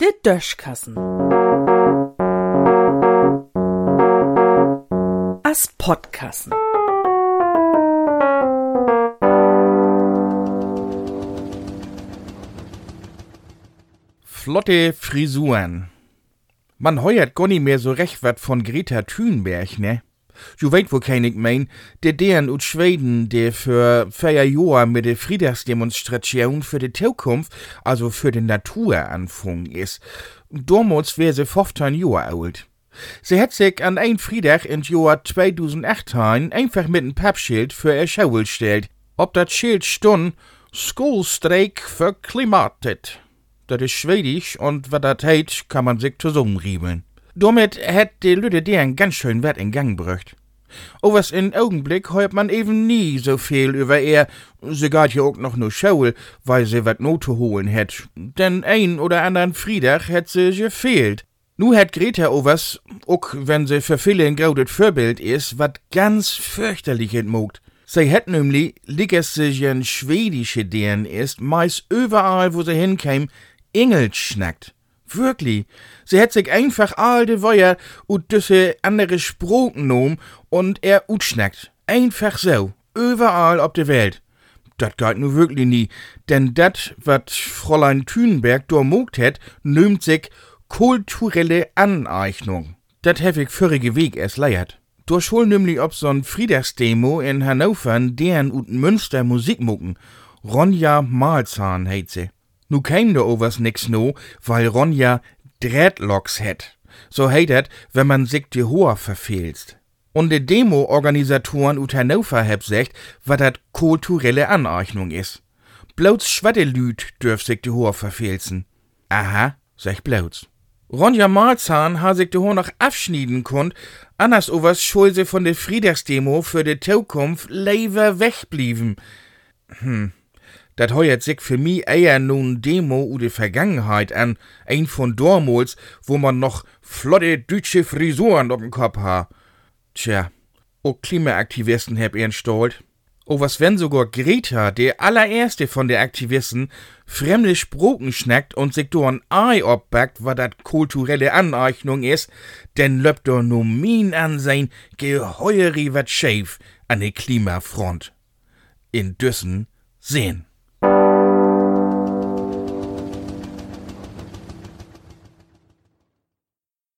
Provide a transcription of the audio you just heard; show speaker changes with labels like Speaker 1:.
Speaker 1: Der Döschkassen. As Podkassen.
Speaker 2: Flotte Frisuren. Man heuert gar mehr so recht wat von Greta Thunberg, ne? Du weißt, wo kein ich mein, der deren ut Schweden, der für vier Jahre mit der Friedensdemonstration für die Zukunft, also für die Natur anfang ist. Damals wär sie 15 Jahre alt. Sie hat sich an ein Friedach in Jahr 2018 einfach mit einem Pappschild für ihr Schau gestellt. Ob das Schild stund, Schoolstreik für Klimatet. Das ist Schwedisch und was das heißt, kann man sich zusammenriebeln. Damit hat die Lüde deren ganz schön Wert in Gang gebracht. Oh, was in Augenblick hört man eben nie so viel über er. Sie geht ja auch noch nur Schaul, weil sie wat Note holen hat. Denn ein oder anderen Friedach hat sie gefehlt. Nu hat Greta o was, auch wenn sie für viele ein graudet Vorbild ist, wat ganz fürchterlich entmogt. Sie hat nämlich, liegt sich ein schwedische deren ist, meist überall, wo sie hinkäm, Engel schnackt. Wirklich. Sie hat sich einfach all de Weiher und düsse andere Sproken genommen und er utschnackt. Einfach so. Überall auf der Welt. Dat geht nu wirklich nie, denn dat, wat Fräulein Thünberg do mogt het, nimmt sich kulturelle Aneignung. Dat hef ich vorige Weg erst leiert. Durch hol nämlich ob so'n Friedensdemo in Hannover deren und Münster Musik mucken. Ronja Malzahn heit sie. Nu käm da overs nix no, weil Ronja Dreadlocks het. So heit het, wenn man sich die Hoher verfehlst. Und de Demo-Organisatoren ut Hannover heb secht, wat dat kulturelle Aneignung is. Bloß Schwaddelüt dürf sich die Hoher verfehlsen. Aha, sech bloß. Ronja Malzahn ha sich die Hoher noch abschnieden konnt, anders overs schul sie von der Friedensdemo für de Zukunft leiver wegblieben. Hm. Dat heuert sich für mi eher nun Demo u de Vergangenheit an, ein von Dormols, wo man noch flotte deutsche Frisuren auf dem Kopf ha. Tja, o Klimaaktivisten heb ihren Stolt. O was wenn sogar Greta, der allererste von der Aktivisten, fremde Sproken schnackt und sich do ein Ei obbackt, wa dat kulturelle Aneignung is, denn löbt do no min an sein Geheuri wat schäf an de Klimafront. In Düssen sehen.